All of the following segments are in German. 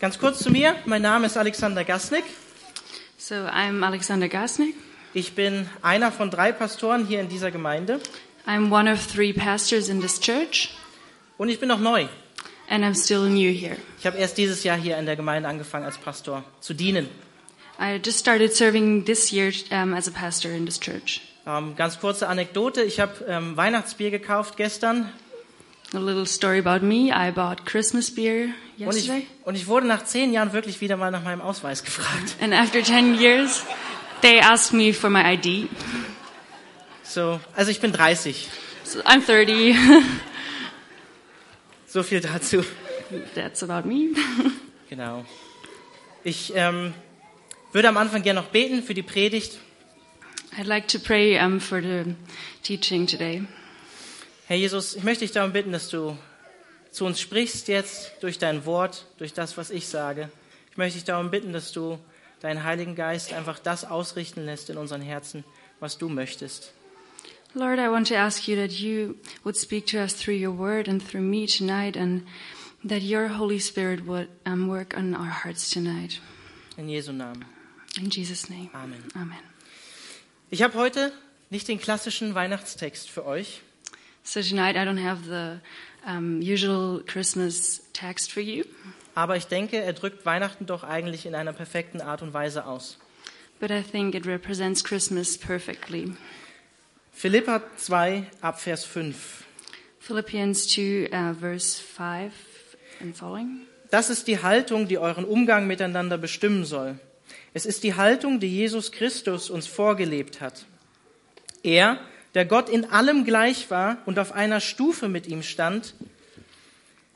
Ganz kurz zu mir. Mein Name ist Alexander Gasnick. So I'm Alexander Gasnick. Ich bin einer von drei Pastoren hier in dieser Gemeinde I'm one of three pastors in this church, und ich bin noch neu. and I'm still new here. Ich habe erst dieses Jahr hier in der Gemeinde angefangen als Pastor zu dienen. I just started serving this year um, as a pastor in this church. Ähm, ganz kurze Anekdote. Ich habe ähm, Weihnachtsbier gekauft gestern A little story about me. I bought Christmas beer und ich, yesterday, und ich wurde nach zehn Jahren wirklich wieder mal nach meinem Ausweis gefragt. and after 10 years, they asked me for my ID. So, also ich bin 30. So I'm 30. So viel dazu. That's about me. Genau. Ich ähm, würde am Anfang gerne noch beten für die Predigt. I'd like to pray um, for the teaching today. Herr Jesus, ich möchte dich darum bitten, dass du zu uns sprichst jetzt durch dein Wort, durch das, was ich sage. Ich möchte dich darum bitten, dass du deinen Heiligen Geist einfach das ausrichten lässt in unseren Herzen, was du möchtest. Lord, I want to ask you that you would speak to us through your word and through me tonight, and that your Holy Spirit would um, work on our hearts tonight. In Jesu Namen. In Jesus' name. Amen. Amen. Ich habe heute nicht den klassischen Weihnachtstext für euch, So tonight I don't have the um, usual Christmas text for you, aber ich denke, er drückt Weihnachten doch eigentlich in einer perfekten Art und Weise aus. but I think it represents Christmas perfectly. Philippa 2 ab Vers 5. Philippians 2, uh, verse 5 and following. Das ist die Haltung, die euren Umgang miteinander bestimmen soll. Es ist die Haltung, die Jesus Christus uns vorgelebt hat. Er, der Gott in allem gleich war und auf einer Stufe mit ihm stand,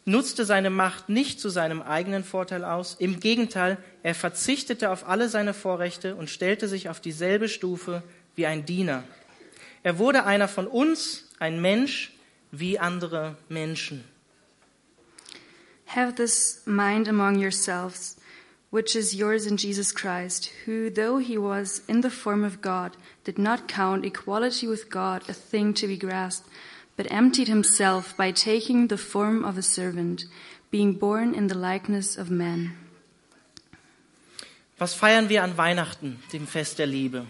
nutzte seine Macht nicht zu seinem eigenen Vorteil aus. Im Gegenteil, er verzichtete auf alle seine Vorrechte und stellte sich auf dieselbe Stufe wie ein Diener. Er wurde einer von uns, ein Mensch wie andere Menschen. Have this mind among yourselves, which is yours in Jesus Christ, who, though he was in the form of God, did not count equality with God a thing to be grasped, but emptied himself by taking the form of a servant, being born in the likeness of men. Was feiern wir an Weihnachten, dem Fest der Liebe?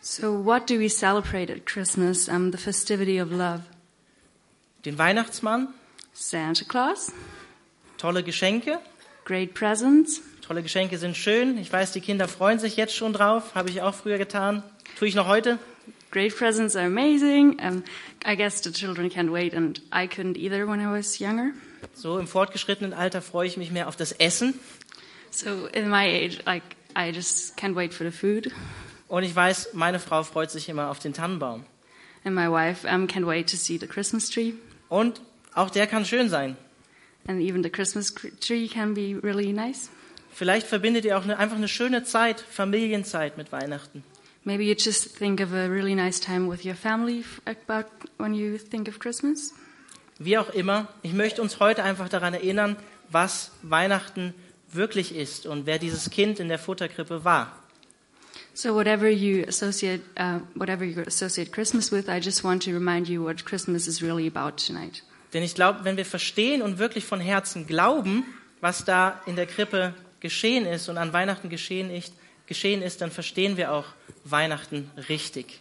So, what do we celebrate at Christmas? Um, the festivity of love. Den Weihnachtsmann, Santa Claus, tolle Geschenke. great presents. Tolle Geschenke sind schön. Ich weiß, die Kinder freuen sich jetzt schon drauf. Habe ich auch früher getan. Tue ich noch heute. Great presents are amazing. Um, I guess the children can't wait, and I couldn't either when I was younger. So im fortgeschrittenen Alter freue ich mich mehr auf das Essen. So in my age, like I just can't wait for the food, Und ich weiß, meine Frau freut sich immer auf den Tannenbaum. and my wife um, can't wait to see the Christmas tree, Und auch der kann schön sein. and even the Christmas tree can be really nice. Vielleicht verbindet ihr auch eine, einfach eine schöne Zeit, Familienzeit mit Weihnachten. Maybe you just think of a really nice time with your family f- about when you think of Christmas. Wie auch immer, ich möchte uns heute einfach daran erinnern, was Weihnachten wirklich ist und wer dieses Kind in der Futterkrippe war. So whatever you associate, uh, whatever you associate Christmas with, I just want to remind you what Christmas is really about tonight. Denn ich glaube, wenn wir verstehen und wirklich von Herzen glauben, was da in der Krippe geschehen ist und an Weihnachten geschehen ist, geschehen ist, dann verstehen wir auch Weihnachten richtig.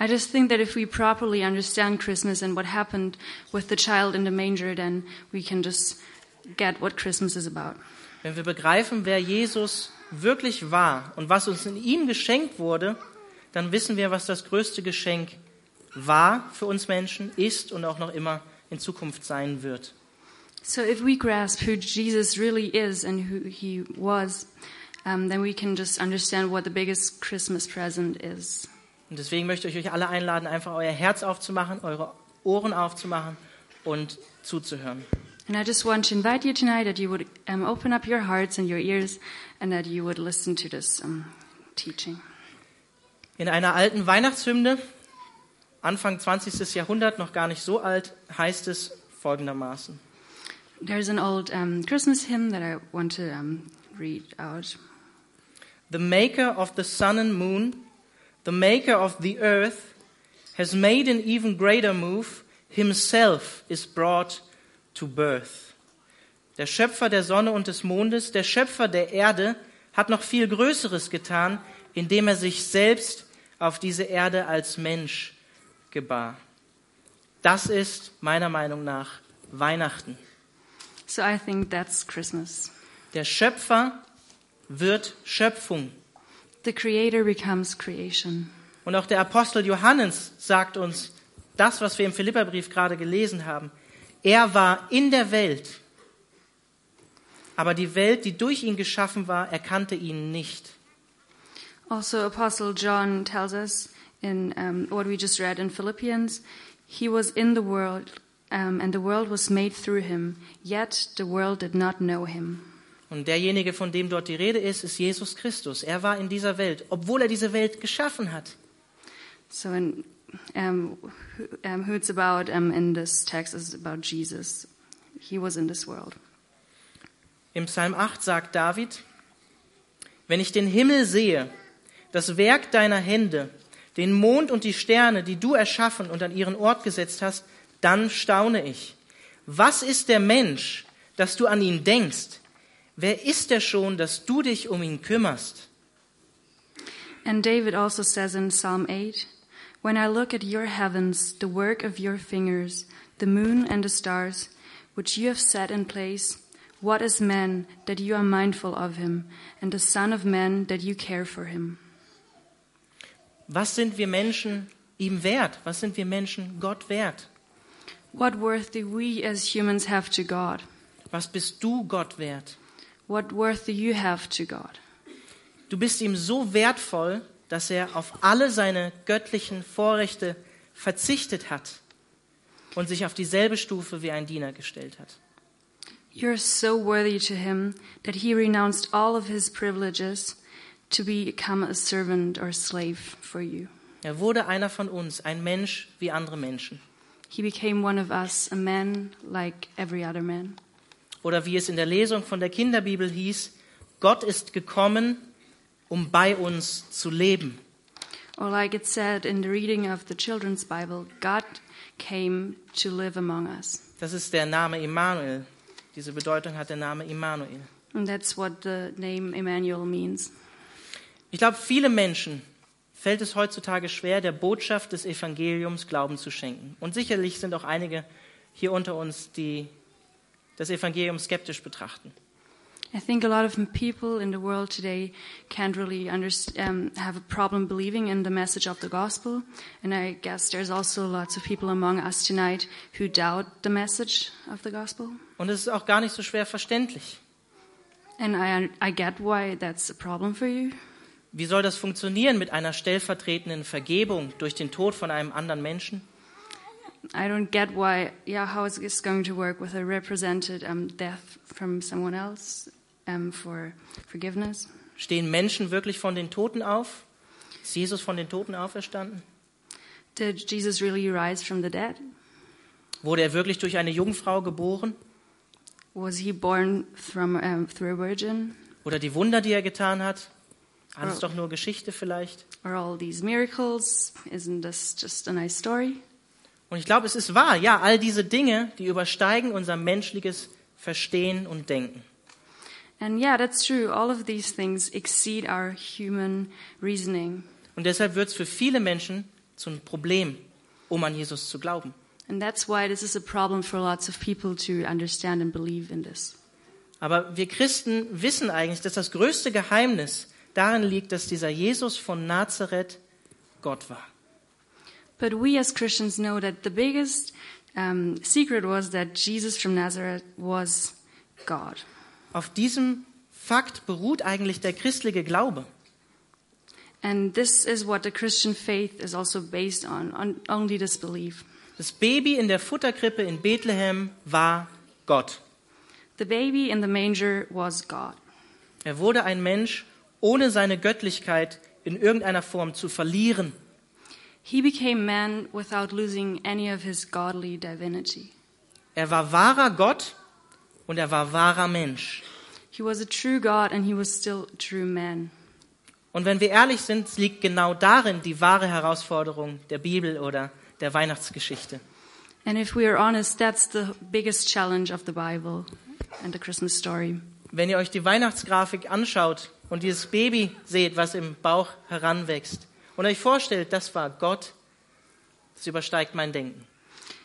I just think that if we properly understand Christmas and what happened with the child in the manger, then we can just get what Christmas is about. Wenn wir begreifen, wer Jesus wirklich war und was uns in ihm geschenkt wurde, dann wissen wir, was das größte Geschenk war für uns Menschen, ist und auch noch immer in Zukunft sein wird. So if we grasp who Jesus really is and who he was, um, then we can just understand what the biggest Christmas present is. Und deswegen möchte ich euch alle einladen, einfach euer Herz aufzumachen, eure Ohren aufzumachen und zuzuhören. And I just want to invite you tonight that you would um, open up your hearts and your ears and that you would listen to this um, teaching. In einer alten Weihnachtshymne, Anfang 20. Jahrhundert, noch gar nicht so alt, heißt es folgendermaßen. There's an old um, Christmas hymn that I want to um, read out. The maker of the sun and moon, the maker of the earth, has made an even greater move. Himself is brought to birth. der Schöpfer der Sonne und des Mondes, der Schöpfer der Erde, hat noch viel Größeres getan, indem er sich selbst auf diese Erde als Mensch gebar. Das ist meiner Meinung nach Weihnachten. So I think that's Christmas. Der Schöpfer wird Schöpfung. The Creator becomes creation. Und auch der Apostel Johannes sagt uns das, was wir im Philipperbrief gerade gelesen haben. Er war in der Welt, aber die Welt, die durch ihn geschaffen war, erkannte ihn nicht. Also, Apostle John tells us in um, what we just read in Philippians, he was in the world, um, and the world was made through him, yet the world did not know him. Und derjenige, von dem dort die Rede ist, ist Jesus Christus. Er war in dieser Welt, obwohl er diese Welt geschaffen hat. So, in, um, who, um, who it's about um, in this text is about Jesus. He was in this world. Im Psalm 8 sagt David, wenn ich den Himmel sehe, das Werk deiner Hände, den Mond und die Sterne, die du erschaffen und an ihren Ort gesetzt hast, dann staune ich. Was ist der Mensch, dass du an ihn denkst? Wer ist er schon, dass du dich um ihn kümmerst? And David also says in Psalm 8 When I look at your heavens, the work of your fingers, the moon and the stars, which you have set in place, what is man that you are mindful of him, and the Son of Man that you care for him? Was sind wir Menschen ihm wert? Was sind wir Menschen Gott wert? What worth do we as humans have to God? Was bist du Gott wert? What worth do you have to God? Du bist ihm so wertvoll, dass er auf alle seine göttlichen Vorrechte verzichtet hat und sich auf dieselbe Stufe wie ein Diener gestellt hat. You're so worthy to him that he renounced all of his privileges to become a servant or slave for you. Er wurde einer von uns, ein Mensch wie andere Menschen. He became one of us, a man like every other man. Oder wie es in der Lesung von der Kinderbibel hieß, Gott ist gekommen, um bei uns zu leben. Or like it said in the reading of the children's Bible, God came to live among us. Das ist der Name Immanuel. Diese Bedeutung hat der Name Immanuel. And that's what the name Emmanuel means. Ich glaube, viele Menschen fällt es heutzutage schwer, der Botschaft des Evangeliums Glauben zu schenken. Und sicherlich sind auch einige hier unter uns, die das Evangelium skeptisch betrachten. I think a lot of people in the world today can't really um, have a problem believing in the message of the gospel. And I guess there's also lots of people among us tonight who doubt the message of the gospel. Und es ist auch gar nicht so schwer verständlich. And I, I get why that's a problem for you. Wie soll das funktionieren mit einer stellvertretenden Vergebung durch den Tod von einem anderen Menschen? I don't get why, yeah, how is this going to work with a represented um, death from someone else um, for forgiveness? Stehen Menschen wirklich von den Toten auf? Ist Jesus von den Toten auferstanden? Did Jesus really rise from the dead? Wurde er wirklich durch eine Jungfrau geboren? Was he born from, um, through a virgin? Oder die Wunder, die er getan hat? Alles Oh. doch nur Geschichte vielleicht? Are all these miracles? Isn't this just a nice story? Und ich glaube, es ist wahr. Ja, all diese Dinge, die übersteigen unser menschliches Verstehen und Denken. And yeah, that's true. All of these things exceed our human reasoning. Und deshalb wird es für viele Menschen zum Problem, um an Jesus zu glauben. And that's why this is a problem for lots of people to understand and believe in this. Aber wir Christen wissen eigentlich, dass das größte Geheimnis darin liegt, dass dieser Jesus von Nazareth Gott war. But we as Christians know that the biggest um, secret was that Jesus from Nazareth was God. Auf diesem Fakt beruht eigentlich der christliche Glaube. And this is what the Christian faith is also based on, on only this belief. Das Baby in der Futterkrippe in Bethlehem war Gott. The baby in the manger was God. Er wurde ein Mensch, ohne seine Göttlichkeit in irgendeiner Form zu verlieren. He became man without losing any of his godly divinity. Er war wahrer Gott und er war wahrer Mensch. He was a true God and he was still a true man. Und wenn wir ehrlich sind, liegt genau darin die wahre Herausforderung der Bibel oder der Weihnachtsgeschichte. And if we are honest, that's the biggest challenge of the Bible. and the Christmas story. Wenn ihr euch die Weihnachtsgrafik anschaut und dieses Baby seht, was im Bauch heranwächst und euch vorstellt, das war Gott, das übersteigt mein Denken.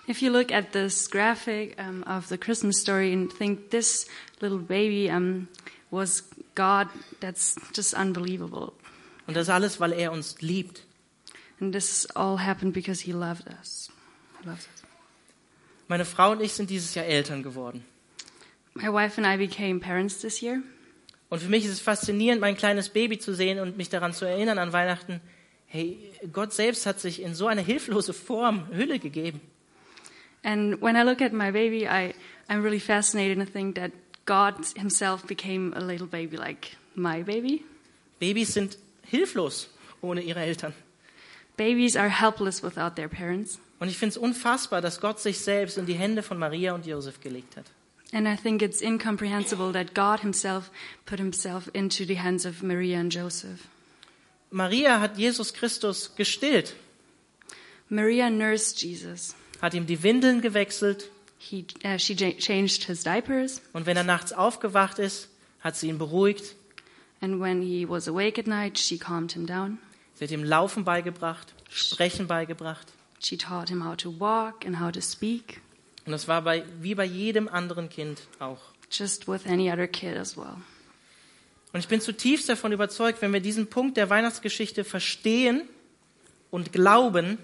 If you look at this graphic um, of the Christmas story and think this little baby um, was God, that's just unbelievable. Und das alles, weil er uns liebt. And this all happened because He loved us. He loves us. Meine Frau und ich sind dieses Jahr Eltern geworden. My wife and I became parents this year. Und für mich ist es faszinierend, mein kleines Baby zu sehen und mich daran zu erinnern an Weihnachten. Hey, Gott selbst hat sich in so eine hilflose Form, Hülle gegeben. And when I look at my baby, I, I'm really fascinated and think that God Himself became a little baby like my baby. Babys sind hilflos ohne ihre Eltern. Babies are helpless without their parents. Und ich finde es unfassbar, dass Gott sich selbst in die Hände von Maria und Josef gelegt hat. And I think it's incomprehensible that God Himself put Himself into the hands of Maria and Joseph. Maria hat Jesus Christus gestillt, Maria nursed Jesus. hat ihm die Windeln gewechselt He, uh, she changed his diapers, und wenn er nachts aufgewacht ist, hat sie ihn beruhigt. and when he was awake at night, she calmed him down. Sie hat ihm Laufen beigebracht, Sprechen beigebracht. She taught him how to walk and how to speak, Und das war bei, wie bei jedem anderen Kind auch. just with any other kid as well. Und ich bin zutiefst davon überzeugt, wenn wir diesen Punkt der Weihnachtsgeschichte verstehen und glauben,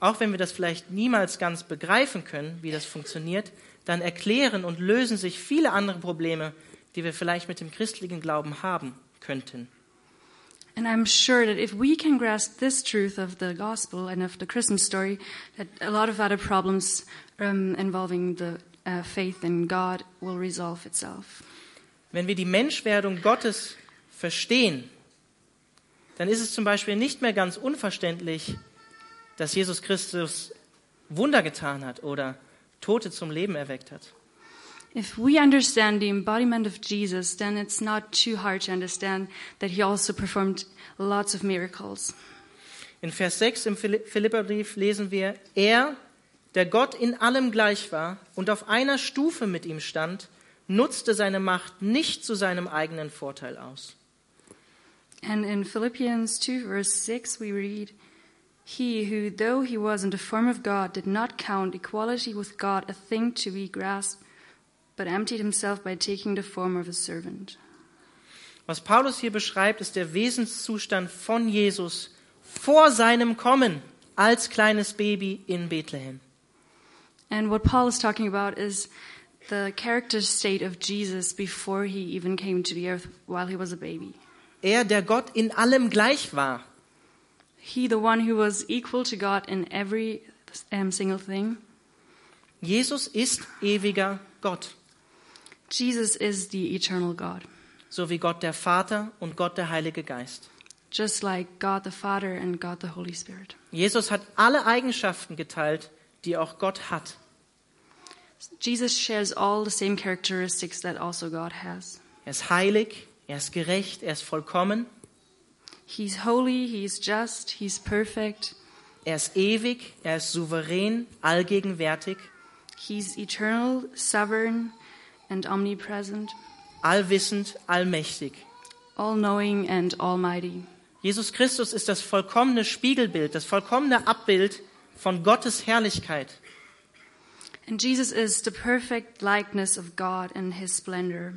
auch wenn wir das vielleicht niemals ganz begreifen können, wie das funktioniert, dann erklären und lösen sich viele andere Probleme, die wir vielleicht mit dem christlichen Glauben haben könnten. And I'm sure that if we can grasp this truth of the gospel and of the Christmas story, that a lot of other problems um, involving the uh, faith in God will resolve itself. Wenn wir die Menschwerdung Gottes verstehen, dann ist es zum Beispiel nicht mehr ganz unverständlich, dass Jesus Christus Wunder getan hat oder Tote zum Leben erweckt hat. If we understand the embodiment of Jesus, then it's not too hard to understand that he also performed lots of miracles. In Vers 6 im Phili- Philipperbrief lesen wir, er, der Gott in allem gleich war und auf einer Stufe mit ihm stand, nutzte seine Macht nicht zu seinem eigenen Vorteil aus. And in Philippians 2, verse 6, we read, He who, though he was in the form of God, did not count equality with God a thing to be grasped, but emptied himself by taking the form of a servant. Was Paulus hier beschreibt, ist der Wesenszustand von Jesus vor seinem Kommen als kleines Baby in Bethlehem. And what Paul is talking about is the character state of Jesus before he even came to the earth while he was a baby. Er, der Gott in allem gleich war. He, the one who was equal to God in every um, single thing. Jesus ist ewiger Gott, Jesus is the eternal God, so wie Gott der Vater und Gott der Heilige Geist. just like God the Father and God the Holy Spirit. Jesus hat alle Eigenschaften geteilt, die auch Gott hat. Jesus shares all the same characteristics that also God has. Er ist heilig, er ist gerecht, er ist vollkommen, He's holy, he's just, he's perfect, er ist ewig, er ist souverän, allgegenwärtig, he's eternal, sovereign, and omnipresent, allwissend, allmächtig. all knowing, and almighty. Jesus Christus ist das vollkommene Spiegelbild, das vollkommene Abbild von Gottes Herrlichkeit. And Jesus is the perfect likeness of God in his splendor.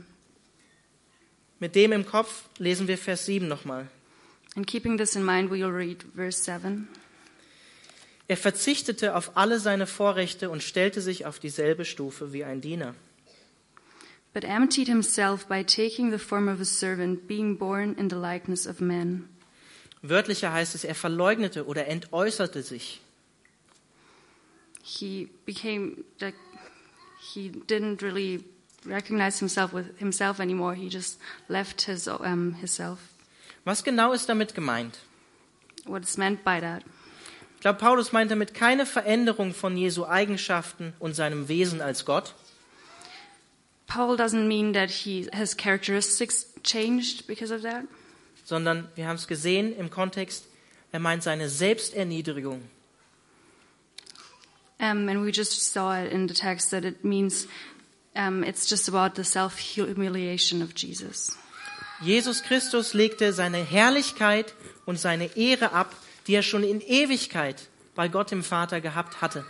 Mit dem im Kopf lesen wir Vers 7 nochmal. And keeping this in mind, we will read verse 7. Er verzichtete auf alle seine Vorrechte und stellte sich auf dieselbe Stufe wie ein Diener. But emptied himself by taking the form of a servant, being born in the likeness of men. Wörtlicher heißt es, er verleugnete oder entäußerte sich. He became like he didn't really recognize himself with himself anymore. He just left his um, himself. Was genau ist damit gemeint? What is meant by that? Ich glaube, Paulus meint damit keine Veränderung von Jesu Eigenschaften und seinem Wesen als Gott, Paul doesn't mean that he his characteristics changed because of that, sondern wir haben es gesehen im Kontext, er meint seine Selbsterniedrigung. Um, and we just saw it in the text that it means um, it's just about the self humiliation of Jesus. Jesus Christus legte seine Herrlichkeit und seine Ehre ab, die er schon in Ewigkeit bei Gott dem Vater gehabt hatte.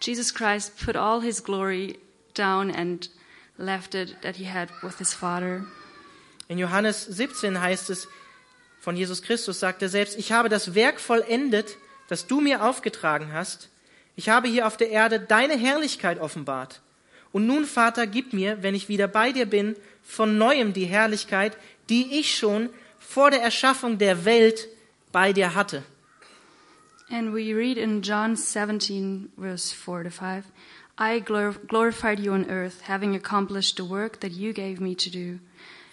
Jesus Christ put all his glory down and left it that he had with his Father. In Johannes 17 heißt es von Jesus Christus, sagt er selbst, ich habe das Werk vollendet, das du mir aufgetragen hast. Ich habe hier auf der Erde deine Herrlichkeit offenbart. Und nun, Vater, gib mir, wenn ich wieder bei dir bin, von neuem die Herrlichkeit, die ich schon vor der Erschaffung der Welt bei dir hatte. And we read in John 17, verse 4 to 5 I glor- glorified you on earth, having accomplished the work that you gave me to do.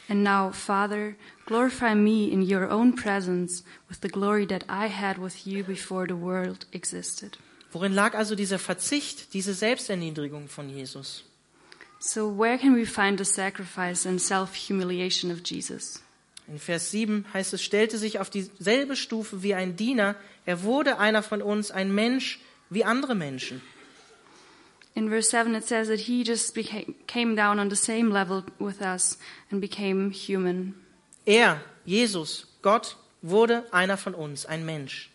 And now, Father, glorify me in your own presence with the glory that I had with you before the world existed. Worin lag also dieser Verzicht, diese Selbsterniedrigung von Jesus? So, where can we find the sacrifice and self humiliation of Jesus? In Vers 7 heißt es, stellte sich auf dieselbe Stufe wie ein Diener, er wurde einer von uns, ein Mensch wie andere Menschen. In verse 7, it says that he just became, came down on the same level with us and became human. Er, Jesus, Gott, wurde einer von uns, ein Mensch.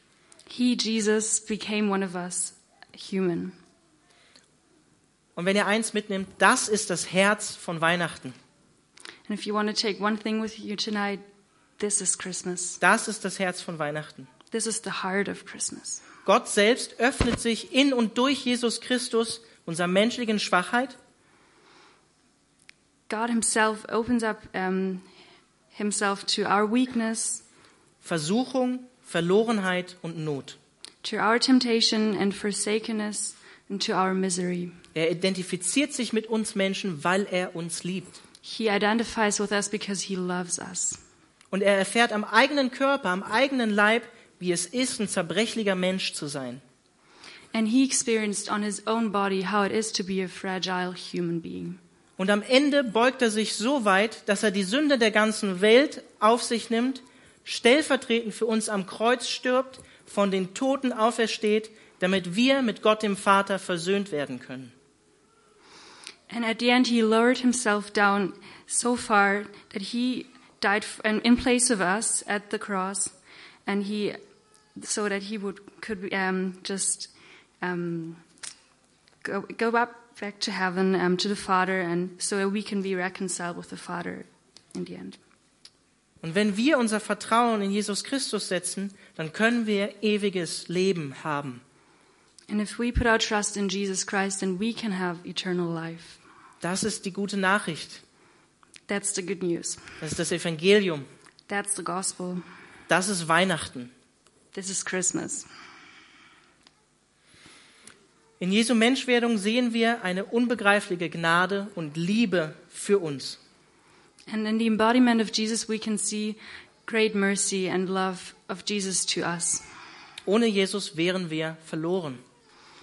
He, Jesus, became one of us, human. Und wenn ihr eins mitnimmt, das ist das Herz von Weihnachten. And if you want to take one thing with you tonight, this is Christmas. Das ist das Herz von Weihnachten. This is the heart of Christmas. Gott selbst öffnet sich in und durch Jesus Christus unserer menschlichen Schwachheit God Himself opens up um, Himself to our weakness, Versuchung, Verlorenheit und Not. to our temptation and forsakenness, and to our misery. Er identifiziert sich mit uns Menschen, weil er uns liebt. He identifies with us because He loves us. Und er erfährt am eigenen Körper, am eigenen Leib, wie es ist, ein zerbrechlicher Mensch zu sein. And He experienced on His own body how it is to be a fragile human being. Und am Ende beugt er sich so weit, dass er die Sünde der ganzen Welt auf sich nimmt, stellvertretend für uns am Kreuz stirbt, von den Toten aufersteht, damit wir mit Gott dem Vater versöhnt werden können. And at the end, he lowered himself down so far that he died in in place of us at the cross, and he, so that he would could um, just um, go go up back to heaven um, to the Father, and so we can be reconciled with the Father in the end. Und wenn wir unser Vertrauen in Jesus Christus setzen, dann können wir ewiges Leben haben. And if we put our trust in Jesus Christ, then we can have eternal life. Das ist die gute Nachricht. That's the good news. Das ist das Evangelium. That's the gospel. Das ist Weihnachten. This is Christmas. In Jesu Menschwerdung sehen wir eine unbegreifliche Gnade und Liebe für uns. And in the embodiment of Jesus, we can see great mercy and love of Jesus to us. Ohne Jesus wären wir verloren.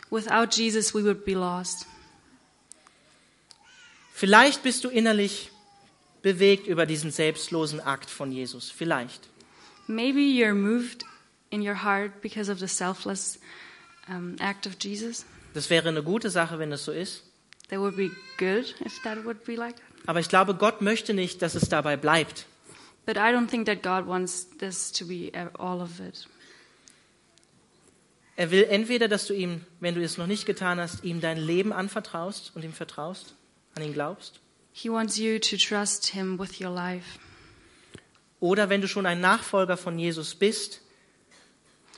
Without Jesus, we would be lost. Vielleicht bist du innerlich bewegt über diesen selbstlosen Akt von Jesus. Vielleicht. Maybe you're moved in your heart because of the selfless um, act of Jesus. Das wäre eine gute Sache, wenn es so ist. That would be good if that would be like that. Aber ich glaube, Gott möchte nicht, dass es dabei bleibt. But I don't think that God wants this to be all of it. Er will entweder, dass du ihm, wenn du es noch nicht getan hast, ihm dein Leben anvertraust und ihm vertraust, an ihn glaubst. He wants you to trust Him with your life. Oder wenn du schon ein Nachfolger von Jesus bist,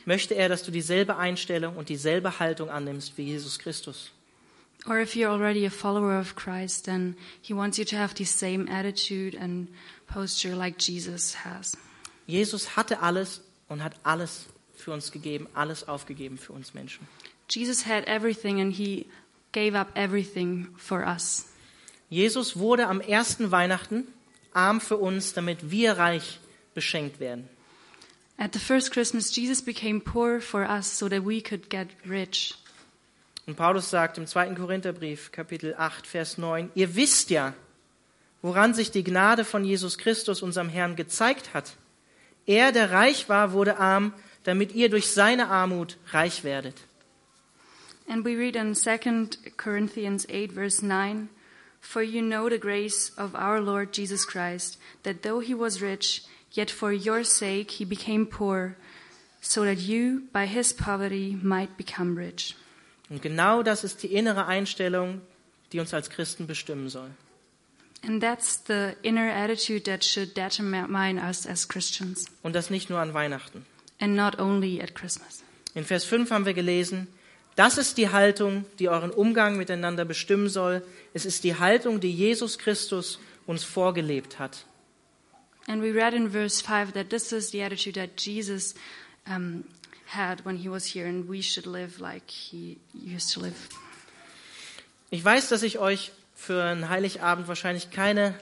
möchte er, dass du dieselbe Einstellung und dieselbe Haltung annimmst wie Jesus Christus. Or if you're already a follower of Christ, then He wants you to have the same attitude and posture like Jesus has. Jesus hatte alles und hat alles für uns gegeben, alles aufgegeben für uns Menschen. Jesus had everything and He gave up everything for us. Jesus wurde am ersten Weihnachten arm für uns, damit wir reich beschenkt werden. At the first Christmas, Jesus became poor for us so that we could get rich. Und Paulus sagt im zweiten Korintherbrief, Kapitel 8, Vers 9, ihr wisst ja, woran sich die Gnade von Jesus Christus, unserem Herrn, gezeigt hat. Er, der reich war, wurde arm, damit ihr durch seine Armut reich werdet. And we read in 2 Corinthians 8, verse 9 For you know the grace of our Lord Jesus Christ, that though he was rich, yet for your sake he became poor, so that you by his poverty might become rich. Und genau das ist die innere Einstellung, die uns als Christen bestimmen soll. And that's the inner attitude that should determine us as Christians, Und das nicht nur an Weihnachten. and not only at Christmas. In Vers 5 haben wir gelesen, das ist die Haltung, die euren Umgang miteinander bestimmen soll. Es ist die Haltung, die Jesus Christus uns vorgelebt hat. And we read in verse 5 that this is the attitude that Jesus um, had when he was here, and we should live like he used to live. Ich weiß, dass ich euch für einen Heiligabend wahrscheinlich keine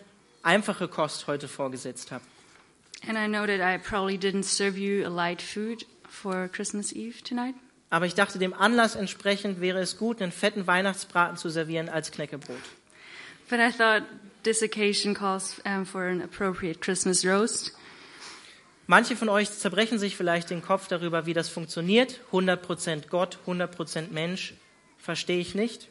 einfache Kost heute vorgesetzt habe. And I know that I probably didn't serve you a light food for Christmas Eve tonight. Aber ich dachte, dem Anlass entsprechend wäre es gut, einen fetten Weihnachtsbraten zu servieren als Knäckebrot. But I thought this occasion calls um, for an appropriate Christmas roast. Manche von euch zerbrechen sich vielleicht den Kopf darüber, wie das funktioniert. 100% Gott, 100% Mensch. Verstehe ich nicht.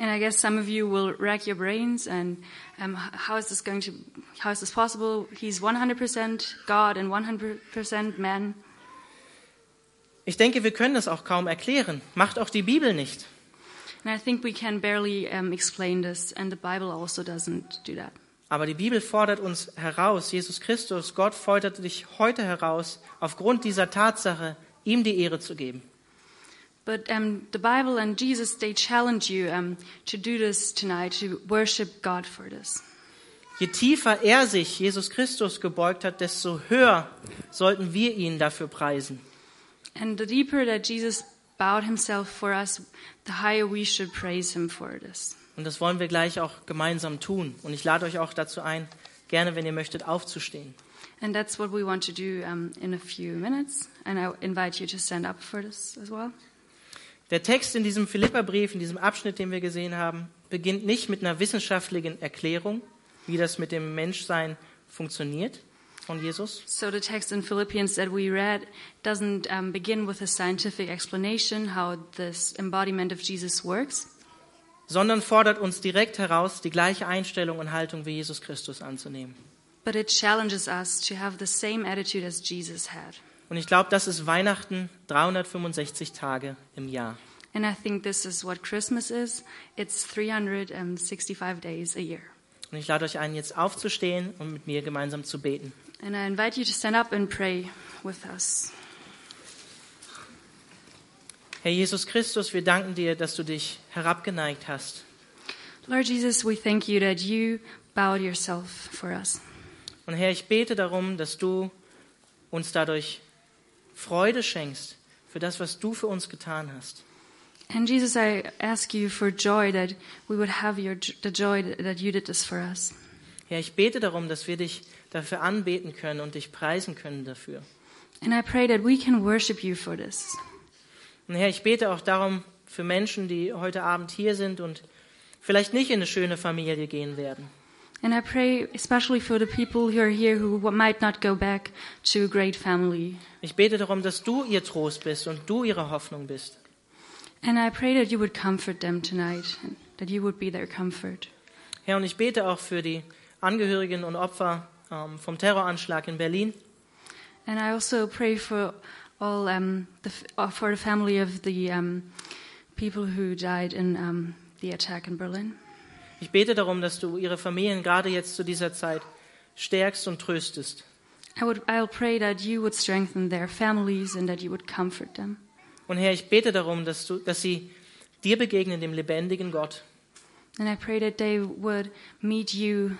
And I guess some of you will rack your brains and um, how is this going to, how is this possible? He's 100% God and 100% man. Ich denke, wir können das auch kaum erklären. Macht auch die Bibel nicht. And I think we can barely um, explain this, and the Bible also doesn't do that. Aber die Bibel fordert uns heraus. Jesus Christus, Gott fordert dich heute heraus, aufgrund dieser Tatsache ihm die Ehre zu geben. But um, the Bible and Jesus, they challenge you um, to do this tonight, to worship God for this. Je tiefer er sich, Jesus Christus, gebeugt hat, desto höher sollten wir ihn dafür preisen. And the deeper that Jesus bowed himself for us, the higher we should praise him for this. Und das wollen wir gleich auch gemeinsam tun. Und ich lade euch auch dazu ein, gerne, wenn ihr möchtet, aufzustehen. And that's what we want to do um, in a few minutes. And I invite you to stand up for this as well. Der Text in diesem Philipperbrief, in diesem Abschnitt, den wir gesehen haben, beginnt nicht mit einer wissenschaftlichen Erklärung, wie das mit dem Menschsein funktioniert von Jesus, So the text in Philippians that we read doesn't um, begin with a scientific explanation how this embodiment of Jesus works, sondern fordert uns direkt heraus, die gleiche Einstellung und Haltung wie Jesus Christus anzunehmen. but it challenges us to have the same attitude as Jesus had. Und ich glaube, das ist Weihnachten 365 Tage im Jahr. And I think this is what Christmas is. It's 365 days a year. Und ich lade euch ein, jetzt aufzustehen und mit mir gemeinsam zu beten. And I invite you to stand up and pray with us. Herr Jesus Christus, wir danken dir, dass du dich herabgeneigt hast. Lord Jesus, we thank you that you bowed yourself for us. Und Herr, ich bete darum, dass du uns dadurch Freude schenkst für das, was du für uns getan hast. And Jesus, I ask you for joy that we would have your, the joy that you did this for us. Herr, ich bete darum, dass wir dich dafür anbeten können und dich preisen können dafür. And I pray that we can worship you for this. Und Herr, ich bete auch darum für Menschen, die heute Abend hier sind und vielleicht nicht in eine schöne Familie gehen werden. And I pray especially for the people who are here who might not go back to a great family. Ich bete darum, dass du ihr Trost bist und du ihre Hoffnung bist. And I pray that you would comfort them tonight, that you would be their comfort. Herr, und ich bete auch für die Angehörigen und Opfer ähm, vom Terroranschlag in Berlin. And I also pray for all um, the, uh, for the family of the um, people who died in um, the attack in Berlin. Ich bete darum, dass du ihre Familien gerade jetzt zu dieser Zeit stärkst und tröstest. I would I'll pray that you would strengthen their families and that you would comfort them. Und Herr, ich bete darum, dass, du, dass sie dir begegnen, dem lebendigen Gott. And I pray that they would meet you,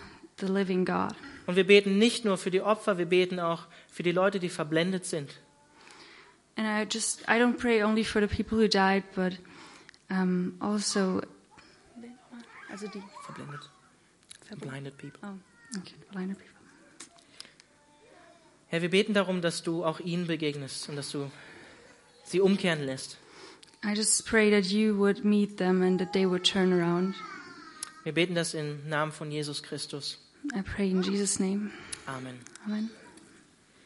the living God. Und wir beten nicht nur für die Opfer, wir beten auch für die Leute, die verblendet sind. And I just I don't pray only for the people who died, but um, also also die Verblendet. Blinded people. oh okay, blinded people. Herr, wir beten darum, dass du auch ihnen begegnest und dass du sie umkehren lässt. I just pray that you would meet them and that they would turn around. Wir beten das im Namen von Jesus Christus. I pray in Jesus' name. Amen. Amen.